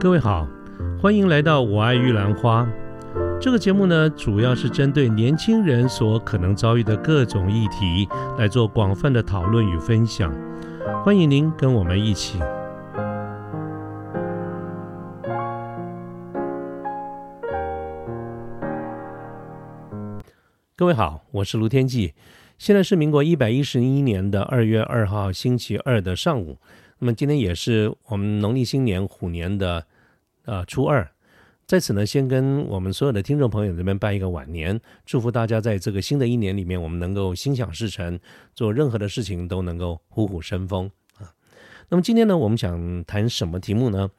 各位好，欢迎来到《我爱玉兰花》这个节目呢，主要是针对年轻人所可能遭遇的各种议题来做广泛的讨论与分享。欢迎您跟我们一起。各位好，我是卢天记，现在是民国一百一十一年的二月二号星期二的上午。那么今天也是我们农历新年虎年的呃初二，在此呢，先跟我们所有的听众朋友这边拜一个晚年，祝福大家在这个新的一年里面，我们能够心想事成，做任何的事情都能够虎虎生风啊。那么今天呢，我们想谈什么题目呢？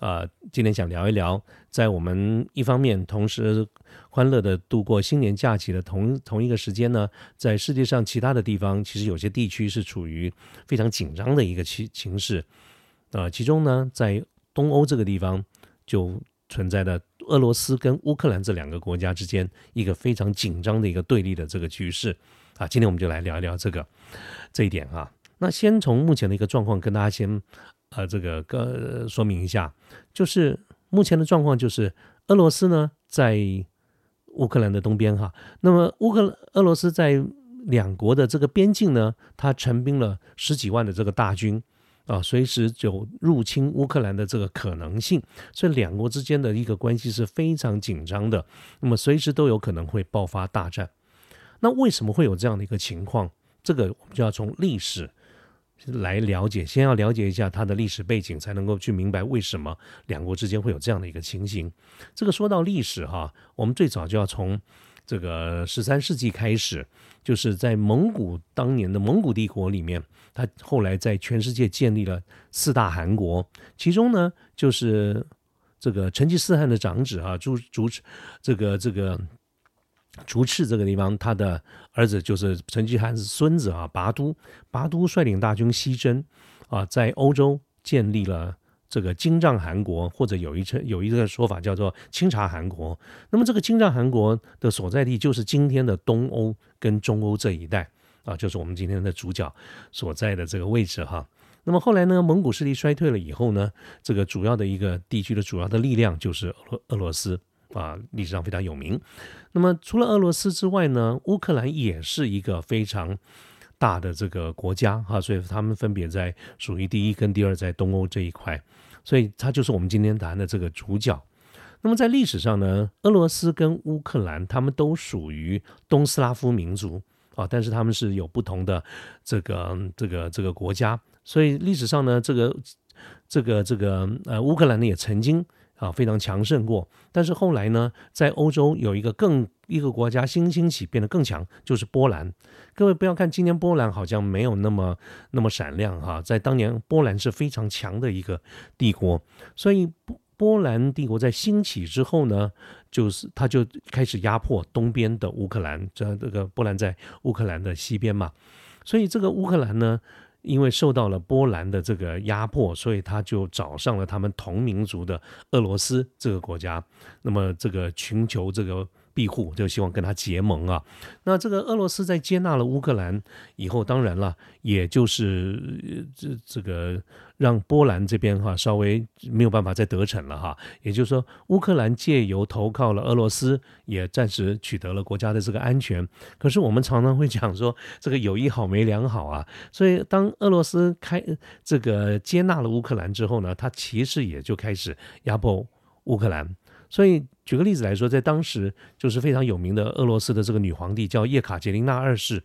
啊，今天想聊一聊，在我们一方面同时欢乐的度过新年假期的同同一个时间呢，在世界上其他的地方，其实有些地区是处于非常紧张的一个情情势。啊，其中呢，在东欧这个地方就存在着俄罗斯跟乌克兰这两个国家之间一个非常紧张的一个对立的这个局势。啊，今天我们就来聊一聊这个这一点啊。那先从目前的一个状况跟大家先。呃，这个个说明一下，就是目前的状况就是俄罗斯呢在乌克兰的东边哈，那么乌克俄罗斯在两国的这个边境呢，它陈兵了十几万的这个大军啊，随时有入侵乌克兰的这个可能性，所以两国之间的一个关系是非常紧张的，那么随时都有可能会爆发大战。那为什么会有这样的一个情况？这个我们就要从历史。来了解，先要了解一下它的历史背景，才能够去明白为什么两国之间会有这样的一个情形。这个说到历史哈，我们最早就要从这个十三世纪开始，就是在蒙古当年的蒙古帝国里面，它后来在全世界建立了四大汗国，其中呢就是这个成吉思汗的长子啊，主主这个这个。竹赤这个地方，他的儿子就是成吉思汗孙子啊，拔都。拔都率领大军西征，啊，在欧洲建立了这个金帐汗国，或者有一称有一个说法叫做清察汗国。那么这个金帐汗国的所在地就是今天的东欧跟中欧这一带啊，就是我们今天的主角所在的这个位置哈。那么后来呢，蒙古势力衰退了以后呢，这个主要的一个地区的主要的力量就是俄俄罗斯。啊，历史上非常有名。那么除了俄罗斯之外呢，乌克兰也是一个非常大的这个国家哈，所以他们分别在属于第一跟第二，在东欧这一块，所以它就是我们今天谈的这个主角。那么在历史上呢，俄罗斯跟乌克兰他们都属于东斯拉夫民族啊，但是他们是有不同的这个这个这个国家，所以历史上呢，这个这个这个呃乌克兰呢也曾经。啊，非常强盛过，但是后来呢，在欧洲有一个更一个国家新兴起，变得更强，就是波兰。各位不要看今天波兰好像没有那么那么闪亮哈，在当年波兰是非常强的一个帝国，所以波波兰帝国在兴起之后呢，就是他就开始压迫东边的乌克兰，这这个波兰在乌克兰的西边嘛，所以这个乌克兰呢。因为受到了波兰的这个压迫，所以他就找上了他们同民族的俄罗斯这个国家，那么这个寻求这个。庇护就希望跟他结盟啊。那这个俄罗斯在接纳了乌克兰以后，当然了，也就是这这个让波兰这边哈稍微没有办法再得逞了哈。也就是说，乌克兰借由投靠了俄罗斯，也暂时取得了国家的这个安全。可是我们常常会讲说，这个有一好没两好啊。所以当俄罗斯开这个接纳了乌克兰之后呢，他其实也就开始压迫乌克兰。所以，举个例子来说，在当时就是非常有名的俄罗斯的这个女皇帝叫叶卡捷琳娜二世，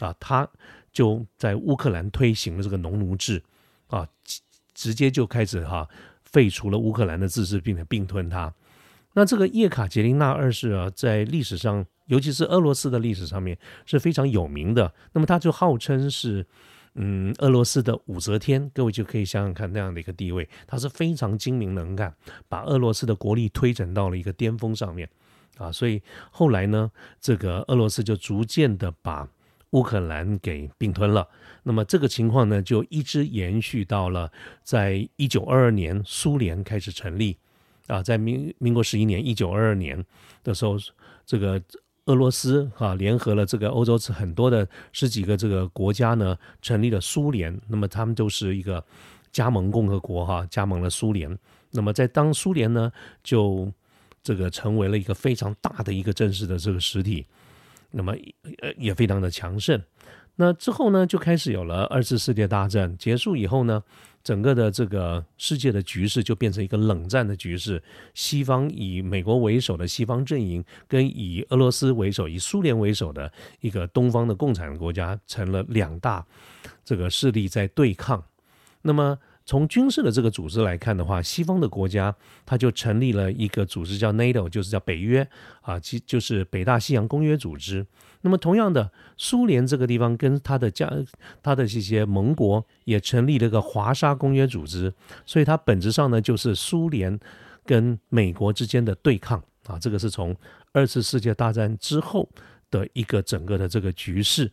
啊，她就在乌克兰推行了这个农奴制，啊，直接就开始哈废除了乌克兰的自治，并且并吞它。那这个叶卡捷琳娜二世啊，在历史上，尤其是俄罗斯的历史上面是非常有名的。那么，他就号称是。嗯，俄罗斯的武则天，各位就可以想想看那样的一个地位，他是非常精明能干，把俄罗斯的国力推展到了一个巅峰上面啊。所以后来呢，这个俄罗斯就逐渐的把乌克兰给并吞了。那么这个情况呢，就一直延续到了在一九二二年苏联开始成立啊，在民民国十一年一九二二年的时候，这个。俄罗斯哈联合了这个欧洲很多的十几个这个国家呢，成立了苏联。那么他们都是一个加盟共和国哈，加盟了苏联。那么在当苏联呢，就这个成为了一个非常大的一个正式的这个实体，那么呃也非常的强盛。那之后呢，就开始有了二次世界大战结束以后呢。整个的这个世界的局势就变成一个冷战的局势，西方以美国为首的西方阵营，跟以俄罗斯为首、以苏联为首的一个东方的共产国家，成了两大这个势力在对抗。那么。从军事的这个组织来看的话，西方的国家它就成立了一个组织叫 NATO，就是叫北约啊，其就是北大西洋公约组织。那么同样的，苏联这个地方跟它的家、它的这些盟国也成立了一个华沙公约组织，所以它本质上呢就是苏联跟美国之间的对抗啊。这个是从二次世界大战之后的一个整个的这个局势。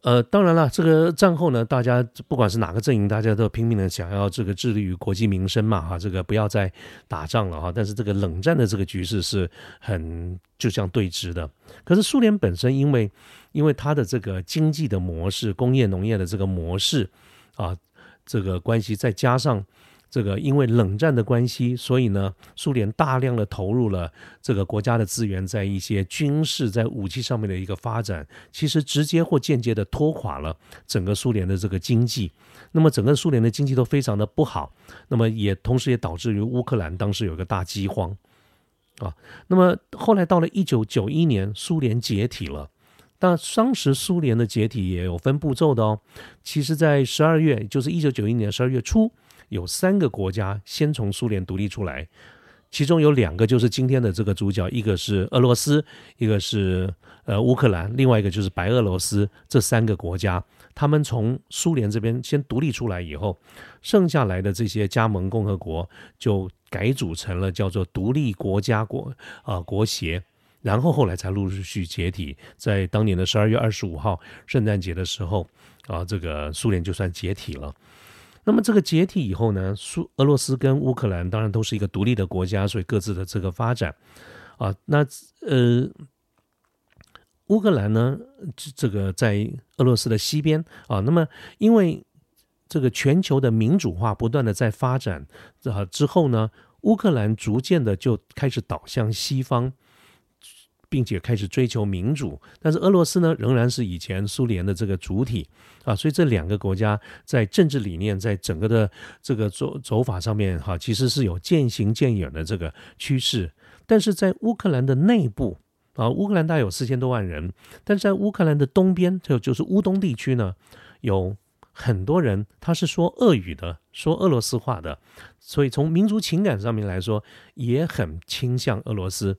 呃，当然了，这个战后呢，大家不管是哪个阵营，大家都拼命的想要这个致力于国计民生嘛，哈，这个不要再打仗了哈。但是这个冷战的这个局势是很就像对峙的。可是苏联本身因为因为它的这个经济的模式、工业农业的这个模式啊，这个关系再加上。这个因为冷战的关系，所以呢，苏联大量的投入了这个国家的资源在一些军事、在武器上面的一个发展，其实直接或间接的拖垮了整个苏联的这个经济。那么整个苏联的经济都非常的不好，那么也同时也导致于乌克兰当时有一个大饥荒啊。那么后来到了一九九一年，苏联解体了，但当时苏联的解体也有分步骤的哦。其实，在十二月，就是一九九一年十二月初。有三个国家先从苏联独立出来，其中有两个就是今天的这个主角，一个是俄罗斯，一个是呃乌克兰，另外一个就是白俄罗斯。这三个国家，他们从苏联这边先独立出来以后，剩下来的这些加盟共和国就改组成了叫做独立国家国啊国协，然后后来才陆陆续续解体。在当年的十二月二十五号圣诞节的时候啊，这个苏联就算解体了。那么这个解体以后呢，苏俄罗斯跟乌克兰当然都是一个独立的国家，所以各自的这个发展啊，那呃，乌克兰呢，这个在俄罗斯的西边啊，那么因为这个全球的民主化不断的在发展啊之后呢，乌克兰逐渐的就开始倒向西方。并且开始追求民主，但是俄罗斯呢，仍然是以前苏联的这个主体啊，所以这两个国家在政治理念，在整个的这个走走法上面哈，其实是有渐行渐远的这个趋势。但是在乌克兰的内部啊，乌克兰大概有四千多万人，但是在乌克兰的东边，就就是乌东地区呢，有很多人他是说俄语的，说俄罗斯话的，所以从民族情感上面来说，也很倾向俄罗斯。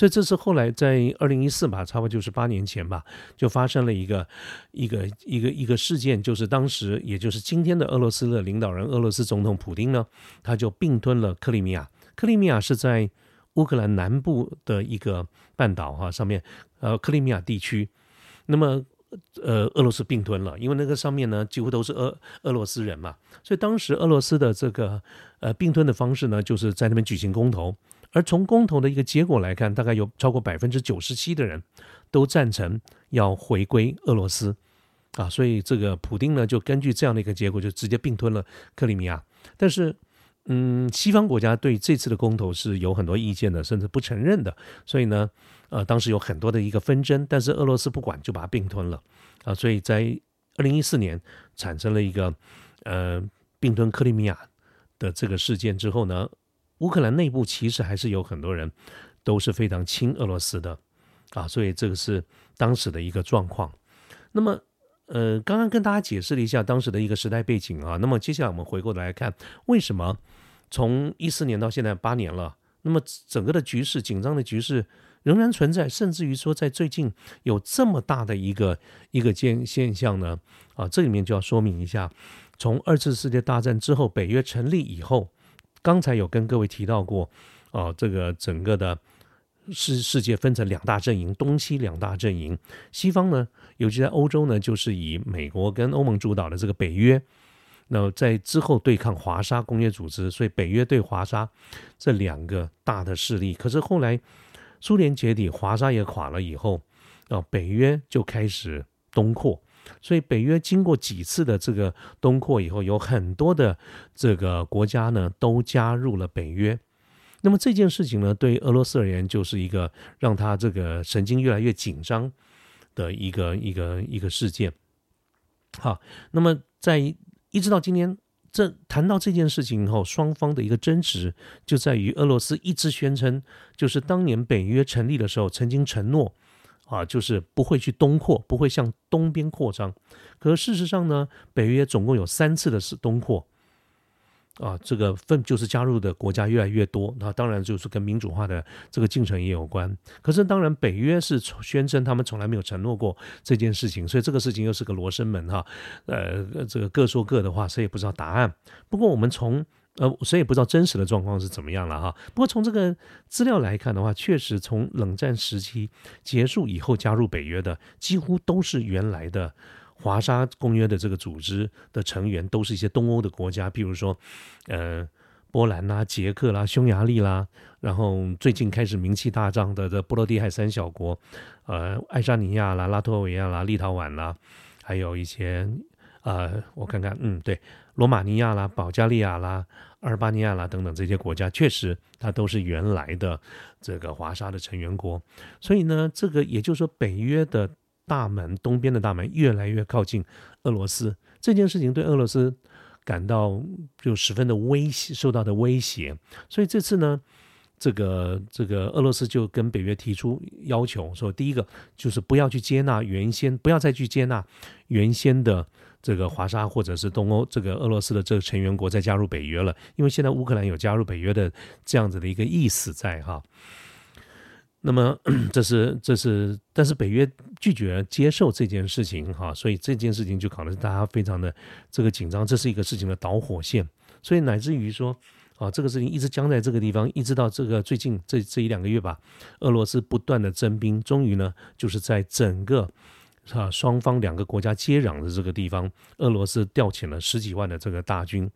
所以这是后来在二零一四吧，差不多就是八年前吧，就发生了一个一个一个一个事件，就是当时也就是今天的俄罗斯的领导人，俄罗斯总统普京呢，他就并吞了克里米亚。克里米亚是在乌克兰南部的一个半岛哈上面，呃，克里米亚地区。那么呃，俄罗斯并吞了，因为那个上面呢几乎都是俄俄罗斯人嘛，所以当时俄罗斯的这个呃并吞的方式呢，就是在那边举行公投。而从公投的一个结果来看，大概有超过百分之九十七的人都赞成要回归俄罗斯啊，所以这个普丁呢就根据这样的一个结果，就直接并吞了克里米亚。但是，嗯，西方国家对这次的公投是有很多意见的，甚至不承认的。所以呢，呃，当时有很多的一个纷争，但是俄罗斯不管，就把它并吞了啊。所以在二零一四年产生了一个呃并吞克里米亚的这个事件之后呢。乌克兰内部其实还是有很多人都是非常亲俄罗斯的啊，所以这个是当时的一个状况。那么，呃，刚刚跟大家解释了一下当时的一个时代背景啊。那么接下来我们回过头来看，为什么从一四年到现在八年了，那么整个的局势紧张的局势仍然存在，甚至于说在最近有这么大的一个一个现现象呢？啊，这里面就要说明一下，从二次世界大战之后，北约成立以后。刚才有跟各位提到过，哦，这个整个的世世界分成两大阵营，东西两大阵营。西方呢，尤其在欧洲呢，就是以美国跟欧盟主导的这个北约。那在之后对抗华沙工业组织，所以北约对华沙这两个大的势力。可是后来苏联解体，华沙也垮了以后，啊，北约就开始东扩。所以北约经过几次的这个东扩以后，有很多的这个国家呢都加入了北约。那么这件事情呢，对于俄罗斯而言就是一个让他这个神经越来越紧张的一个一个一个事件。好，那么在一直到今天，这谈到这件事情以后，双方的一个争执就在于俄罗斯一直宣称，就是当年北约成立的时候曾经承诺，啊，就是不会去东扩，不会向东边扩张。可事实上呢，北约总共有三次的是东扩。啊，这个分就是加入的国家越来越多，那当然就是跟民主化的这个进程也有关。可是当然，北约是宣称他们从来没有承诺过这件事情，所以这个事情又是个罗生门哈。呃，这个各说各的话，谁也不知道答案。不过我们从呃，谁也不知道真实的状况是怎么样了哈。不过从这个资料来看的话，确实从冷战时期结束以后加入北约的，几乎都是原来的。华沙公约的这个组织的成员都是一些东欧的国家，譬如说，呃，波兰啦、捷克啦、匈牙利啦，然后最近开始名气大涨的这波罗的海三小国，呃，爱沙尼亚啦、拉脱维亚啦、立陶宛啦，还有一些，呃，我看看，嗯，对，罗马尼亚啦、保加利亚啦、阿尔巴尼亚啦等等这些国家，确实它都是原来的这个华沙的成员国，所以呢，这个也就是说北约的。大门东边的大门越来越靠近俄罗斯，这件事情对俄罗斯感到就十分的威胁，受到的威胁。所以这次呢，这个这个俄罗斯就跟北约提出要求，说第一个就是不要去接纳原先，不要再去接纳原先的这个华沙或者是东欧这个俄罗斯的这个成员国再加入北约了，因为现在乌克兰有加入北约的这样子的一个意思在哈。那么这是这是，但是北约拒绝接受这件事情哈，所以这件事情就搞得大家非常的这个紧张，这是一个事情的导火线，所以乃至于说啊，这个事情一直僵在这个地方，一直到这个最近这这一两个月吧，俄罗斯不断的征兵，终于呢，就是在整个啊双方两个国家接壤的这个地方，俄罗斯调遣了十几万的这个大军。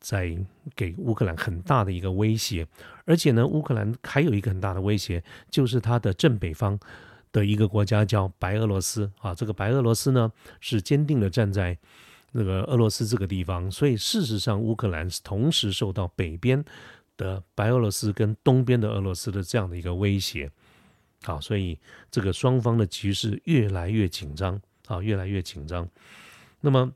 在给乌克兰很大的一个威胁，而且呢，乌克兰还有一个很大的威胁，就是它的正北方的一个国家叫白俄罗斯啊。这个白俄罗斯呢，是坚定的站在那个俄罗斯这个地方，所以事实上，乌克兰是同时受到北边的白俄罗斯跟东边的俄罗斯的这样的一个威胁。好，所以这个双方的局势越来越紧张啊，越来越紧张。那么。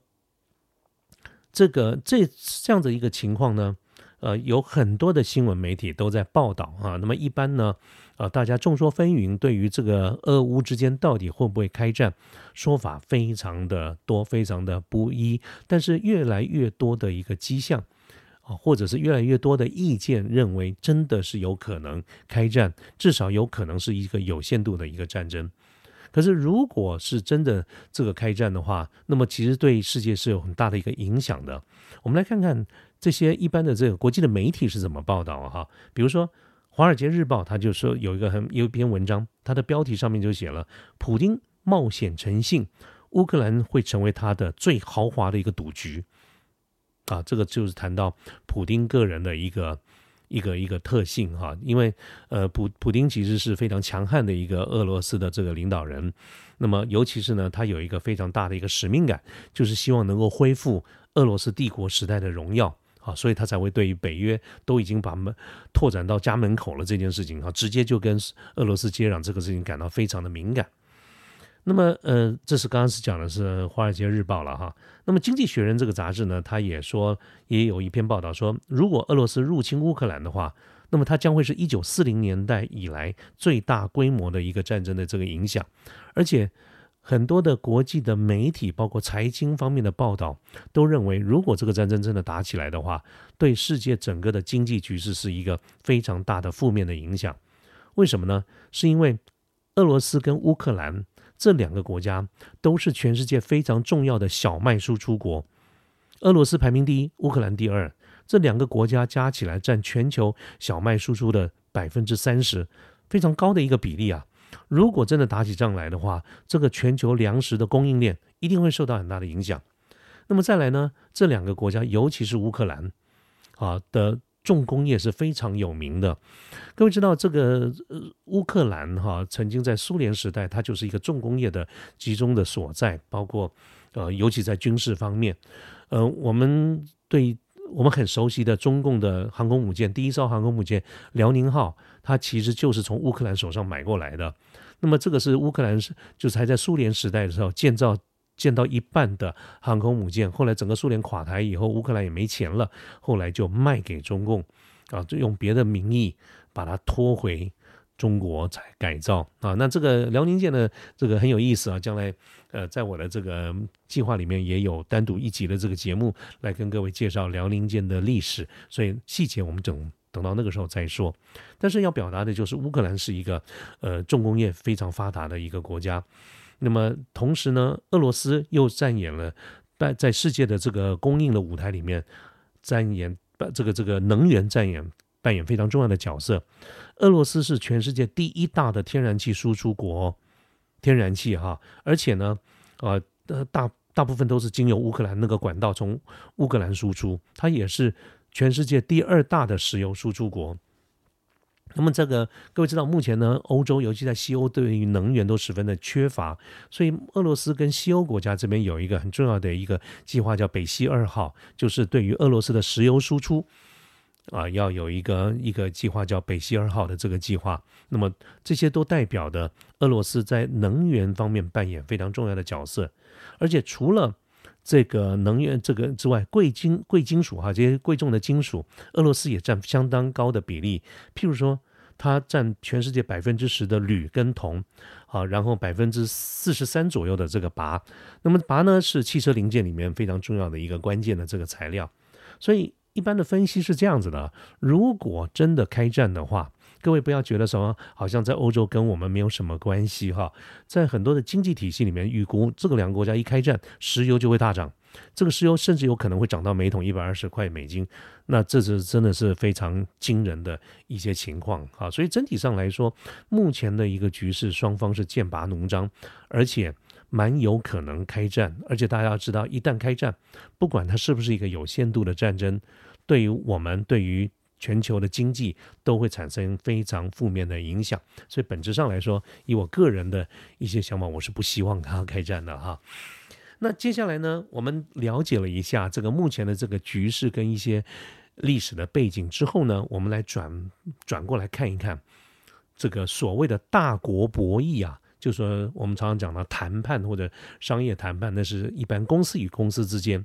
这个这这样的一个情况呢，呃，有很多的新闻媒体都在报道啊。那么一般呢，呃，大家众说纷纭，对于这个俄乌之间到底会不会开战，说法非常的多，非常的不一。但是越来越多的一个迹象啊，或者是越来越多的意见认为，真的是有可能开战，至少有可能是一个有限度的一个战争。可是，如果是真的这个开战的话，那么其实对世界是有很大的一个影响的。我们来看看这些一般的这个国际的媒体是怎么报道哈。比如说，《华尔街日报》他就说有一个很有一篇文章，它的标题上面就写了“普京冒险成性，乌克兰会成为他的最豪华的一个赌局”。啊，这个就是谈到普京个人的一个。一个一个特性哈，因为呃，普普京其实是非常强悍的一个俄罗斯的这个领导人，那么尤其是呢，他有一个非常大的一个使命感，就是希望能够恢复俄罗斯帝国时代的荣耀啊，所以他才会对于北约都已经把门拓展到家门口了这件事情啊，直接就跟俄罗斯接壤这个事情感到非常的敏感。那么，呃，这是刚刚是讲的是《华尔街日报》了哈。那么，《经济学人》这个杂志呢，他也说，也有一篇报道说，如果俄罗斯入侵乌克兰的话，那么它将会是一九四零年代以来最大规模的一个战争的这个影响。而且，很多的国际的媒体，包括财经方面的报道，都认为，如果这个战争真的打起来的话，对世界整个的经济局势是一个非常大的负面的影响。为什么呢？是因为俄罗斯跟乌克兰。这两个国家都是全世界非常重要的小麦输出国，俄罗斯排名第一，乌克兰第二。这两个国家加起来占全球小麦输出的百分之三十，非常高的一个比例啊！如果真的打起仗来的话，这个全球粮食的供应链一定会受到很大的影响。那么再来呢？这两个国家，尤其是乌克兰啊的。重工业是非常有名的，各位知道这个乌克兰哈，曾经在苏联时代，它就是一个重工业的集中的所在，包括呃，尤其在军事方面，呃，我们对我们很熟悉的中共的航空母舰，第一艘航空母舰辽宁号，它其实就是从乌克兰手上买过来的。那么这个是乌克兰是就是还在苏联时代的时候建造建到一半的航空母舰，后来整个苏联垮台以后，乌克兰也没钱了，后来就卖给中共，啊，就用别的名义把它拖回。中国才改造啊，那这个辽宁舰呢，这个很有意思啊。将来呃，在我的这个计划里面也有单独一集的这个节目来跟各位介绍辽宁舰的历史，所以细节我们等等到那个时候再说。但是要表达的就是乌克兰是一个呃重工业非常发达的一个国家，那么同时呢，俄罗斯又扮演了在在世界的这个供应的舞台里面，扮演把这个这个能源扮演。扮演非常重要的角色。俄罗斯是全世界第一大的天然气输出国，天然气哈，而且呢，呃，大大部分都是经由乌克兰那个管道从乌克兰输出。它也是全世界第二大的石油输出国。那么这个各位知道，目前呢，欧洲尤其在西欧对于能源都十分的缺乏，所以俄罗斯跟西欧国家这边有一个很重要的一个计划，叫北溪二号，就是对于俄罗斯的石油输出。啊，要有一个一个计划叫北溪二号的这个计划，那么这些都代表的俄罗斯在能源方面扮演非常重要的角色，而且除了这个能源这个之外，贵金贵金属哈这些贵重的金属，俄罗斯也占相当高的比例。譬如说，它占全世界百分之十的铝跟铜，啊，然后百分之四十三左右的这个钯。那么钯呢是汽车零件里面非常重要的一个关键的这个材料，所以。一般的分析是这样子的：如果真的开战的话，各位不要觉得什么好像在欧洲跟我们没有什么关系哈。在很多的经济体系里面，预估这个两个国家一开战，石油就会大涨，这个石油甚至有可能会涨到每桶一百二十块美金。那这是真的是非常惊人的一些情况哈。所以整体上来说，目前的一个局势，双方是剑拔弩张，而且。蛮有可能开战，而且大家要知道，一旦开战，不管它是不是一个有限度的战争，对于我们、对于全球的经济都会产生非常负面的影响。所以本质上来说，以我个人的一些想法，我是不希望它开战的哈。那接下来呢，我们了解了一下这个目前的这个局势跟一些历史的背景之后呢，我们来转转过来看一看这个所谓的大国博弈啊。就说我们常常讲到谈判或者商业谈判，那是一般公司与公司之间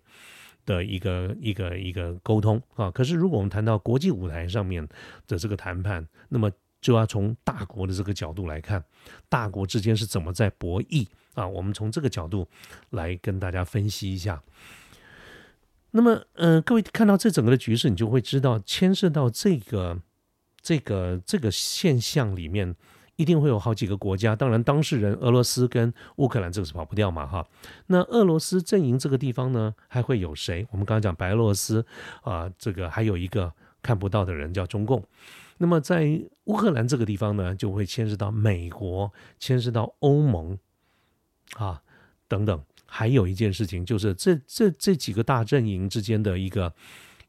的一个一个一个沟通啊。可是如果我们谈到国际舞台上面的这个谈判，那么就要从大国的这个角度来看，大国之间是怎么在博弈啊？我们从这个角度来跟大家分析一下。那么，呃，各位看到这整个的局势，你就会知道牵涉到这个这个这个现象里面。一定会有好几个国家，当然当事人俄罗斯跟乌克兰这个是跑不掉嘛，哈。那俄罗斯阵营这个地方呢，还会有谁？我们刚刚讲白俄罗斯啊，这个还有一个看不到的人叫中共。那么在乌克兰这个地方呢，就会牵涉到美国，牵涉到欧盟啊等等。还有一件事情就是这这这几个大阵营之间的一个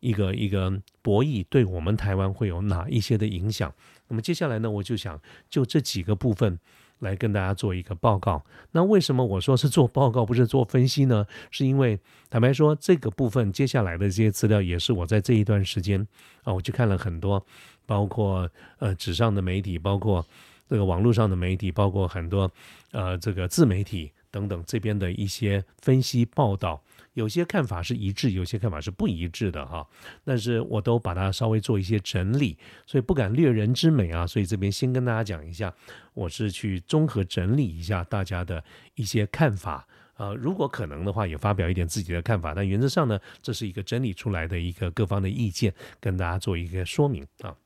一个一个博弈，对我们台湾会有哪一些的影响？那么接下来呢，我就想就这几个部分来跟大家做一个报告。那为什么我说是做报告，不是做分析呢？是因为坦白说，这个部分接下来的这些资料也是我在这一段时间啊，我去看了很多，包括呃纸上的媒体，包括这个网络上的媒体，包括很多呃这个自媒体等等这边的一些分析报道。有些看法是一致，有些看法是不一致的哈。但是我都把它稍微做一些整理，所以不敢略人之美啊。所以这边先跟大家讲一下，我是去综合整理一下大家的一些看法啊。如果可能的话，也发表一点自己的看法。但原则上呢，这是一个整理出来的一个各方的意见，跟大家做一个说明啊。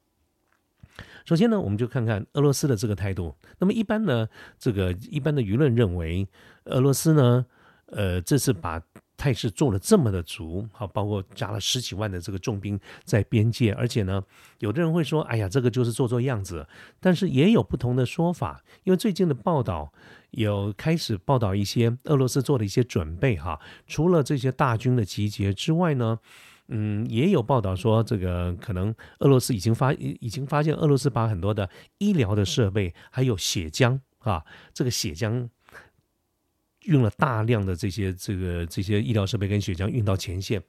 首先呢，我们就看看俄罗斯的这个态度。那么一般呢，这个一般的舆论认为，俄罗斯呢，呃，这次把态势做了这么的足，好，包括加了十几万的这个重兵在边界，而且呢，有的人会说，哎呀，这个就是做做样子，但是也有不同的说法，因为最近的报道有开始报道一些俄罗斯做的一些准备，哈，除了这些大军的集结之外呢，嗯，也有报道说，这个可能俄罗斯已经发已经发现，俄罗斯把很多的医疗的设备还有血浆啊，这个血浆。运了大量的这些这个这些医疗设备跟血浆运到前线。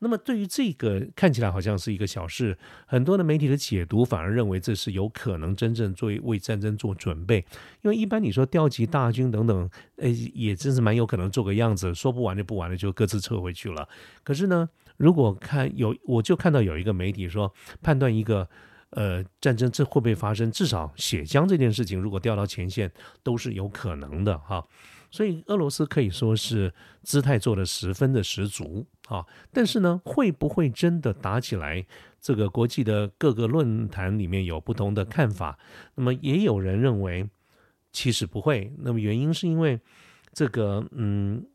那么对于这个看起来好像是一个小事，很多的媒体的解读反而认为这是有可能真正作为为战争做准备，因为一般你说调集大军等等，诶，也真是蛮有可能做个样子，说不完就不完了，就各自撤回去了。可是呢，如果看有，我就看到有一个媒体说，判断一个呃战争这会不会发生，至少血浆这件事情如果调到前线都是有可能的哈。所以俄罗斯可以说是姿态做的十分的十足啊，但是呢，会不会真的打起来？这个国际的各个论坛里面有不同的看法。那么也有人认为其实不会。那么原因是因为这个，嗯，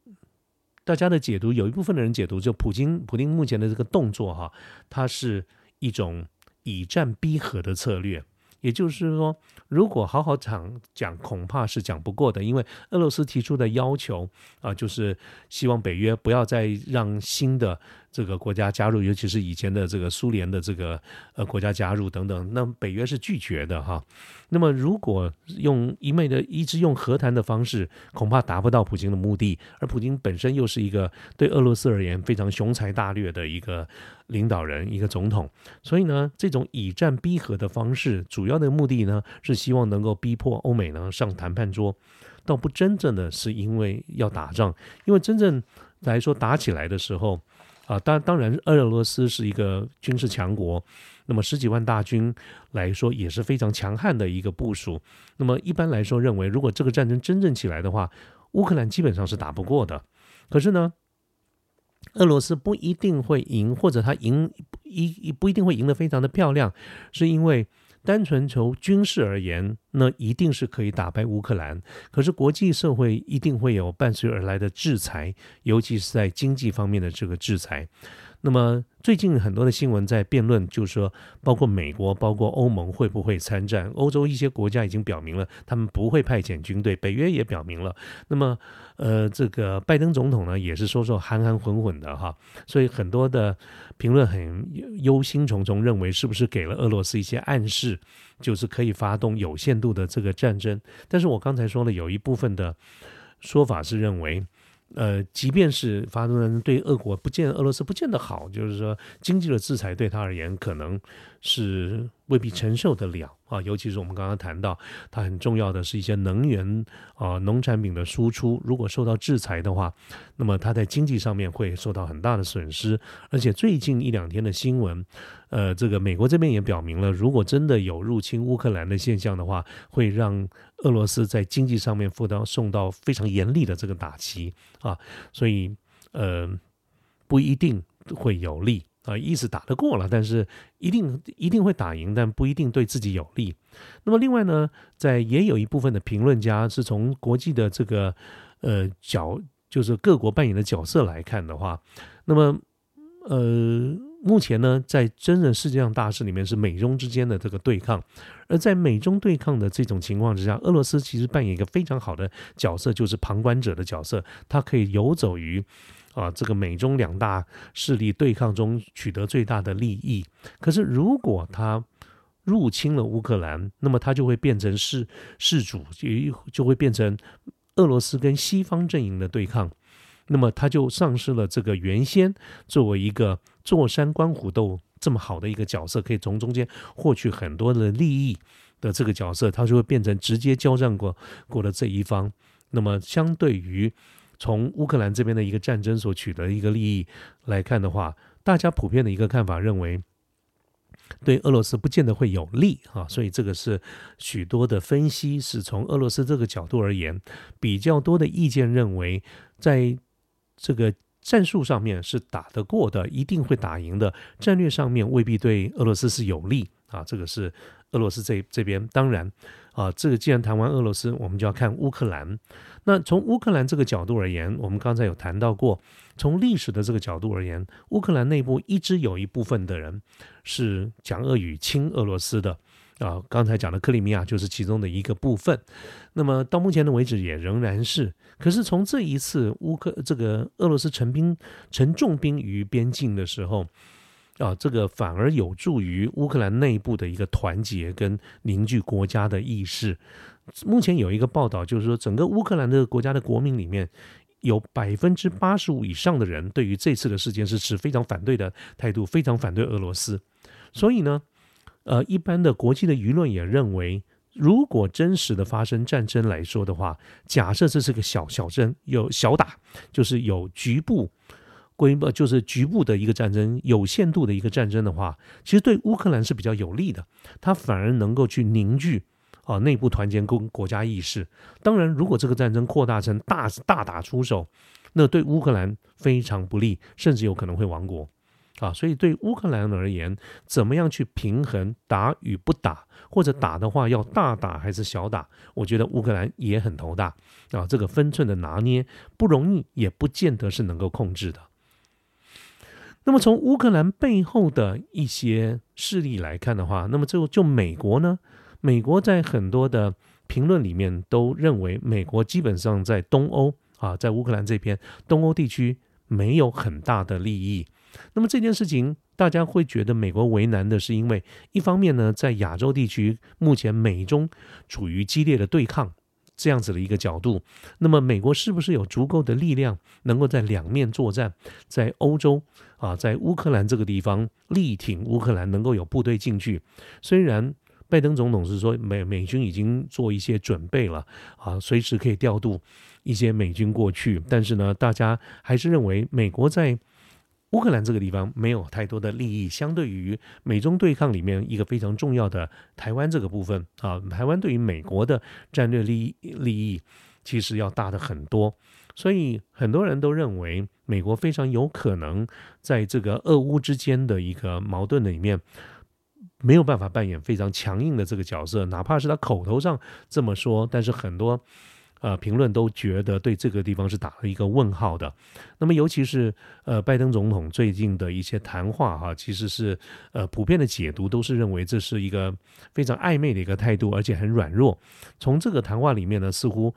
大家的解读有一部分的人解读，就普京普京目前的这个动作哈，它是一种以战逼和的策略。也就是说，如果好好讲讲，恐怕是讲不过的，因为俄罗斯提出的要求啊，就是希望北约不要再让新的。这个国家加入，尤其是以前的这个苏联的这个呃国家加入等等，那北约是拒绝的哈。那么如果用一昧的一直用和谈的方式，恐怕达不到普京的目的。而普京本身又是一个对俄罗斯而言非常雄才大略的一个领导人，一个总统。所以呢，这种以战逼和的方式，主要的目的呢是希望能够逼迫欧美呢上谈判桌，倒不真正的是因为要打仗，因为真正来说打起来的时候。啊，当当然，俄罗斯是一个军事强国，那么十几万大军来说也是非常强悍的一个部署。那么一般来说，认为如果这个战争真正起来的话，乌克兰基本上是打不过的。可是呢，俄罗斯不一定会赢，或者他赢一不一定会赢得非常的漂亮，是因为。单纯从军事而言，那一定是可以打败乌克兰。可是国际社会一定会有伴随而来的制裁，尤其是在经济方面的这个制裁。那么最近很多的新闻在辩论，就是说，包括美国、包括欧盟会不会参战？欧洲一些国家已经表明了，他们不会派遣军队。北约也表明了。那么，呃，这个拜登总统呢，也是说说含含混混的哈。所以很多的评论很忧心忡忡，认为是不是给了俄罗斯一些暗示，就是可以发动有限度的这个战争？但是我刚才说了，有一部分的说法是认为。呃，即便是发动人对俄国不见俄罗斯不见得好，就是说经济的制裁对他而言可能是未必承受得了啊。尤其是我们刚刚谈到，它很重要的是一些能源啊、农产品的输出，如果受到制裁的话，那么它在经济上面会受到很大的损失。而且最近一两天的新闻，呃，这个美国这边也表明了，如果真的有入侵乌克兰的现象的话，会让。俄罗斯在经济上面负到受到非常严厉的这个打击啊，所以呃不一定会有利啊，意思打得过了，但是一定一定会打赢，但不一定对自己有利。那么另外呢，在也有一部分的评论家是从国际的这个呃角，就是各国扮演的角色来看的话，那么呃。目前呢，在真人世界上大事里面是美中之间的这个对抗，而在美中对抗的这种情况之下，俄罗斯其实扮演一个非常好的角色，就是旁观者的角色，它可以游走于啊这个美中两大势力对抗中取得最大的利益。可是如果他入侵了乌克兰，那么他就会变成事事主，就就会变成俄罗斯跟西方阵营的对抗。那么他就丧失了这个原先作为一个坐山观虎斗这么好的一个角色，可以从中间获取很多的利益的这个角色，他就会变成直接交战过过的这一方。那么相对于从乌克兰这边的一个战争所取得一个利益来看的话，大家普遍的一个看法认为，对俄罗斯不见得会有利啊。所以这个是许多的分析是从俄罗斯这个角度而言，比较多的意见认为在。这个战术上面是打得过的，一定会打赢的。战略上面未必对俄罗斯是有利啊。这个是俄罗斯这这边。当然啊，这个既然谈完俄罗斯，我们就要看乌克兰。那从乌克兰这个角度而言，我们刚才有谈到过，从历史的这个角度而言，乌克兰内部一直有一部分的人是讲俄语、亲俄罗斯的。啊，刚才讲的克里米亚就是其中的一个部分。那么到目前的为止也仍然是。可是从这一次乌克这个俄罗斯陈兵陈重兵于边境的时候，啊，这个反而有助于乌克兰内部的一个团结跟凝聚国家的意识。目前有一个报道，就是说整个乌克兰这个国家的国民里面，有百分之八十五以上的人对于这次的事件是持非常反对的态度，非常反对俄罗斯。所以呢，呃，一般的国际的舆论也认为，如果真实的发生战争来说的话，假设这是个小小争，有小打，就是有局部规模，就是局部的一个战争，有限度的一个战争的话，其实对乌克兰是比较有利的，它反而能够去凝聚。啊，内部团结跟国家意识。当然，如果这个战争扩大成大大打出手，那对乌克兰非常不利，甚至有可能会亡国。啊，所以对乌克兰而言，怎么样去平衡打与不打，或者打的话要大打还是小打？我觉得乌克兰也很头大。啊，这个分寸的拿捏不容易，也不见得是能够控制的。那么从乌克兰背后的一些势力来看的话，那么就就美国呢？美国在很多的评论里面都认为，美国基本上在东欧啊，在乌克兰这边东欧地区没有很大的利益。那么这件事情，大家会觉得美国为难的是，因为一方面呢，在亚洲地区目前美中处于激烈的对抗这样子的一个角度，那么美国是不是有足够的力量能够在两面作战，在欧洲啊，在乌克兰这个地方力挺乌克兰，能够有部队进去？虽然。拜登总统是说美美军已经做一些准备了啊，随时可以调度一些美军过去。但是呢，大家还是认为美国在乌克兰这个地方没有太多的利益，相对于美中对抗里面一个非常重要的台湾这个部分啊，台湾对于美国的战略利益利益其实要大的很多。所以很多人都认为美国非常有可能在这个俄乌之间的一个矛盾里面。没有办法扮演非常强硬的这个角色，哪怕是他口头上这么说，但是很多呃评论都觉得对这个地方是打了一个问号的。那么，尤其是呃拜登总统最近的一些谈话哈，其实是呃普遍的解读都是认为这是一个非常暧昧的一个态度，而且很软弱。从这个谈话里面呢，似乎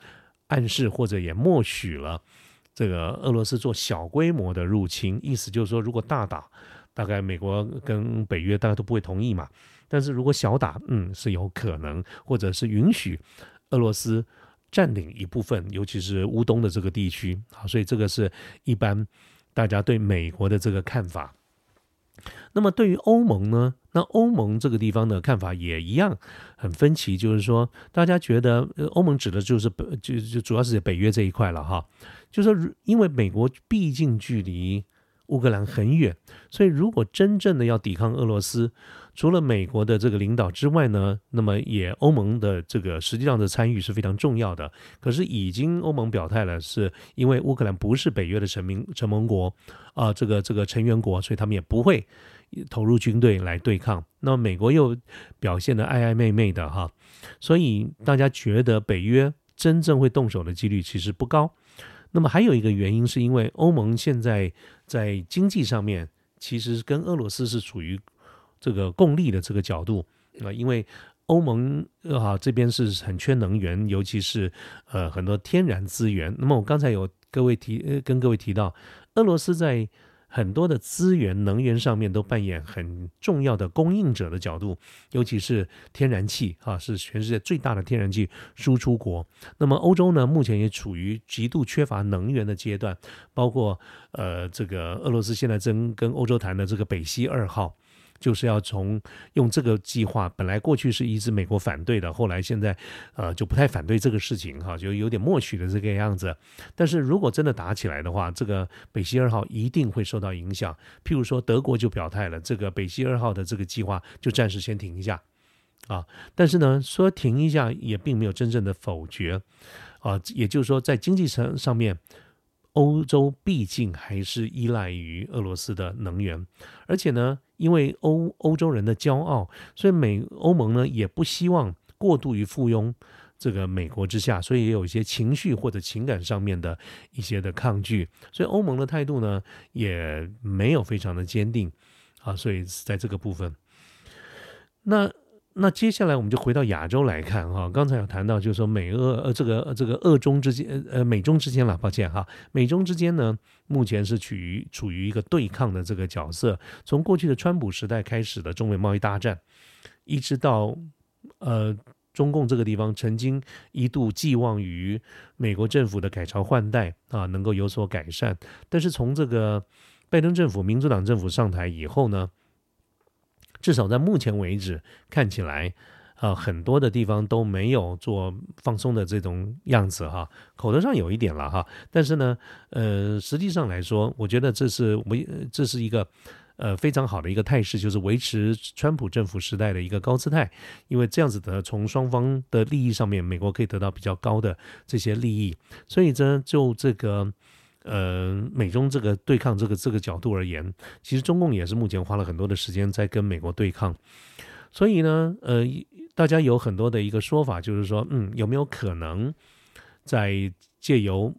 暗示或者也默许了这个俄罗斯做小规模的入侵，意思就是说，如果大打。大概美国跟北约大家都不会同意嘛，但是如果小打，嗯，是有可能，或者是允许俄罗斯占领一部分，尤其是乌东的这个地区啊，所以这个是一般大家对美国的这个看法。那么对于欧盟呢，那欧盟这个地方的看法也一样很分歧，就是说大家觉得欧盟指的就是北就就主要是北约这一块了哈，就是说因为美国毕竟距离。乌克兰很远，所以如果真正的要抵抗俄罗斯，除了美国的这个领导之外呢，那么也欧盟的这个实际上的参与是非常重要的。可是已经欧盟表态了，是因为乌克兰不是北约的成名成盟国啊，这个这个成员国，所以他们也不会投入军队来对抗。那么美国又表现的暧暧昧昧的哈，所以大家觉得北约真正会动手的几率其实不高。那么还有一个原因，是因为欧盟现在在经济上面其实跟俄罗斯是处于这个共利的这个角度啊，因为欧盟啊这边是很缺能源，尤其是呃很多天然资源。那么我刚才有各位提呃跟各位提到，俄罗斯在。很多的资源、能源上面都扮演很重要的供应者的角度，尤其是天然气啊，是全世界最大的天然气输出国。那么欧洲呢，目前也处于极度缺乏能源的阶段，包括呃，这个俄罗斯现在正跟欧洲谈的这个北溪二号。就是要从用这个计划，本来过去是一直美国反对的，后来现在呃就不太反对这个事情哈，就有点默许的这个样子。但是如果真的打起来的话，这个北溪二号一定会受到影响。譬如说德国就表态了，这个北溪二号的这个计划就暂时先停一下啊。但是呢，说停一下也并没有真正的否决啊，也就是说在经济层上面。欧洲毕竟还是依赖于俄罗斯的能源，而且呢，因为欧欧洲人的骄傲，所以美欧盟呢也不希望过度于附庸这个美国之下，所以也有一些情绪或者情感上面的一些的抗拒，所以欧盟的态度呢也没有非常的坚定啊，所以在这个部分，那。那接下来我们就回到亚洲来看哈，刚才有谈到就是说美俄呃这个这个俄中之间呃美中之间了，抱歉哈，美中之间呢目前是处于处于一个对抗的这个角色，从过去的川普时代开始的中美贸易大战，一直到呃中共这个地方曾经一度寄望于美国政府的改朝换代啊，能够有所改善。但是从这个拜登政府、民主党政府上台以后呢，至少在目前为止看起来，啊，很多的地方都没有做放松的这种样子哈。口头上有一点了哈，但是呢，呃，实际上来说，我觉得这是维，这是一个。呃，非常好的一个态势，就是维持川普政府时代的一个高姿态，因为这样子的从双方的利益上面，美国可以得到比较高的这些利益，所以呢，就这个呃美中这个对抗这个这个角度而言，其实中共也是目前花了很多的时间在跟美国对抗，所以呢，呃，大家有很多的一个说法，就是说，嗯，有没有可能在借由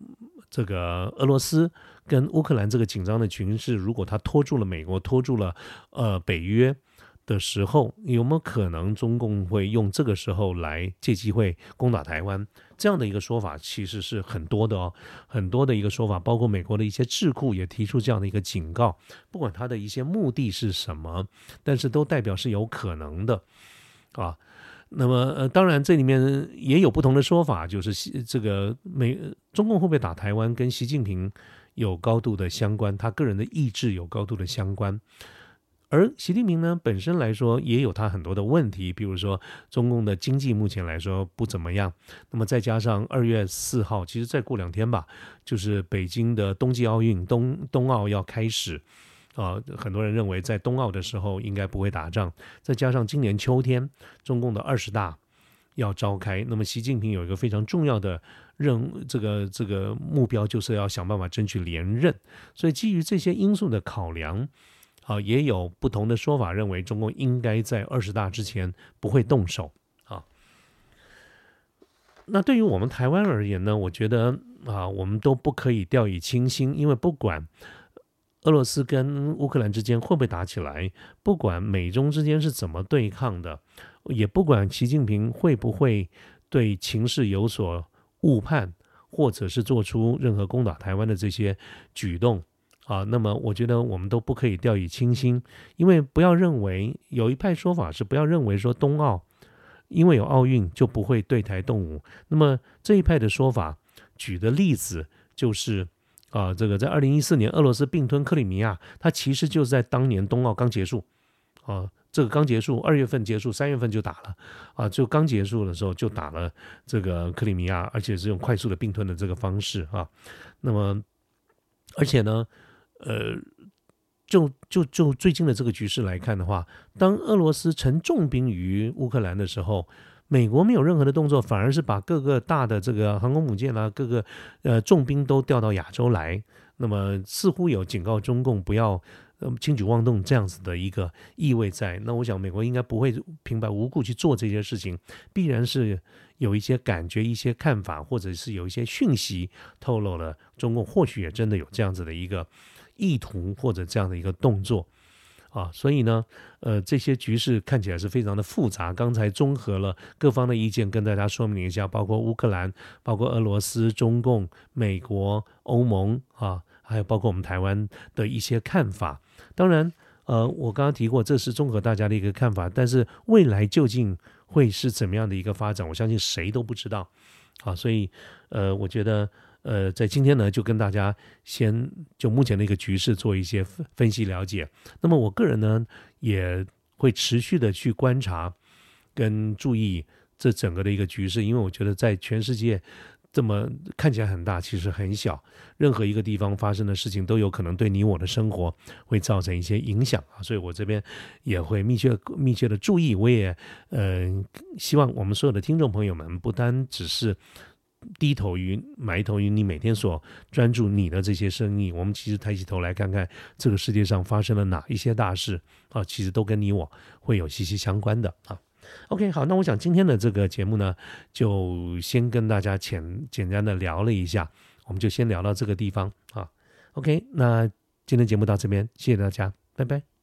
这个俄罗斯？跟乌克兰这个紧张的局势，如果他拖住了美国，拖住了呃北约的时候，有没有可能中共会用这个时候来借机会攻打台湾？这样的一个说法其实是很多的哦，很多的一个说法，包括美国的一些智库也提出这样的一个警告，不管他的一些目的是什么，但是都代表是有可能的啊。那么呃，当然这里面也有不同的说法，就是这个美中共会不会打台湾，跟习近平。有高度的相关，他个人的意志有高度的相关，而习近平呢本身来说也有他很多的问题，比如说中共的经济目前来说不怎么样，那么再加上二月四号，其实再过两天吧，就是北京的冬季奥运冬冬奥要开始，啊，很多人认为在冬奥的时候应该不会打仗，再加上今年秋天中共的二十大要召开，那么习近平有一个非常重要的。任这个这个目标就是要想办法争取连任，所以基于这些因素的考量，啊，也有不同的说法，认为中共应该在二十大之前不会动手啊。那对于我们台湾而言呢，我觉得啊，我们都不可以掉以轻心，因为不管俄罗斯跟乌克兰之间会不会打起来，不管美中之间是怎么对抗的，也不管习近平会不会对情势有所。误判，或者是做出任何攻打台湾的这些举动啊，那么我觉得我们都不可以掉以轻心，因为不要认为有一派说法是不要认为说冬奥因为有奥运就不会对台动武，那么这一派的说法举的例子就是啊，这个在二零一四年俄罗斯并吞克里米亚，它其实就是在当年冬奥刚结束啊。这个刚结束，二月份结束，三月份就打了，啊，就刚结束的时候就打了这个克里米亚，而且是用快速的并吞的这个方式啊。那么，而且呢，呃，就就就最近的这个局势来看的话，当俄罗斯乘重兵于乌克兰的时候，美国没有任何的动作，反而是把各个大的这个航空母舰啊，各个呃重兵都调到亚洲来，那么似乎有警告中共不要。轻举妄动这样子的一个意味在，那我想美国应该不会平白无故去做这些事情，必然是有一些感觉、一些看法，或者是有一些讯息透露了，中共或许也真的有这样子的一个意图或者这样的一个动作啊。所以呢，呃，这些局势看起来是非常的复杂。刚才综合了各方的意见，跟大家说明一下，包括乌克兰、包括俄罗斯、中共、美国、欧盟啊，还有包括我们台湾的一些看法。当然，呃，我刚刚提过，这是综合大家的一个看法，但是未来究竟会是怎么样的一个发展，我相信谁都不知道，啊，所以，呃，我觉得，呃，在今天呢，就跟大家先就目前的一个局势做一些分析了解。那么，我个人呢，也会持续的去观察跟注意这整个的一个局势，因为我觉得在全世界。这么看起来很大，其实很小。任何一个地方发生的事情，都有可能对你我的生活会造成一些影响啊！所以我这边也会密切密切的注意。我也呃希望我们所有的听众朋友们，不单只是低头于埋头于你每天所专注你的这些生意，我们其实抬起头来看看这个世界上发生了哪一些大事啊，其实都跟你我会有息息相关的啊。OK，好，那我想今天的这个节目呢，就先跟大家简简单的聊了一下，我们就先聊到这个地方啊。OK，那今天节目到这边，谢谢大家，拜拜。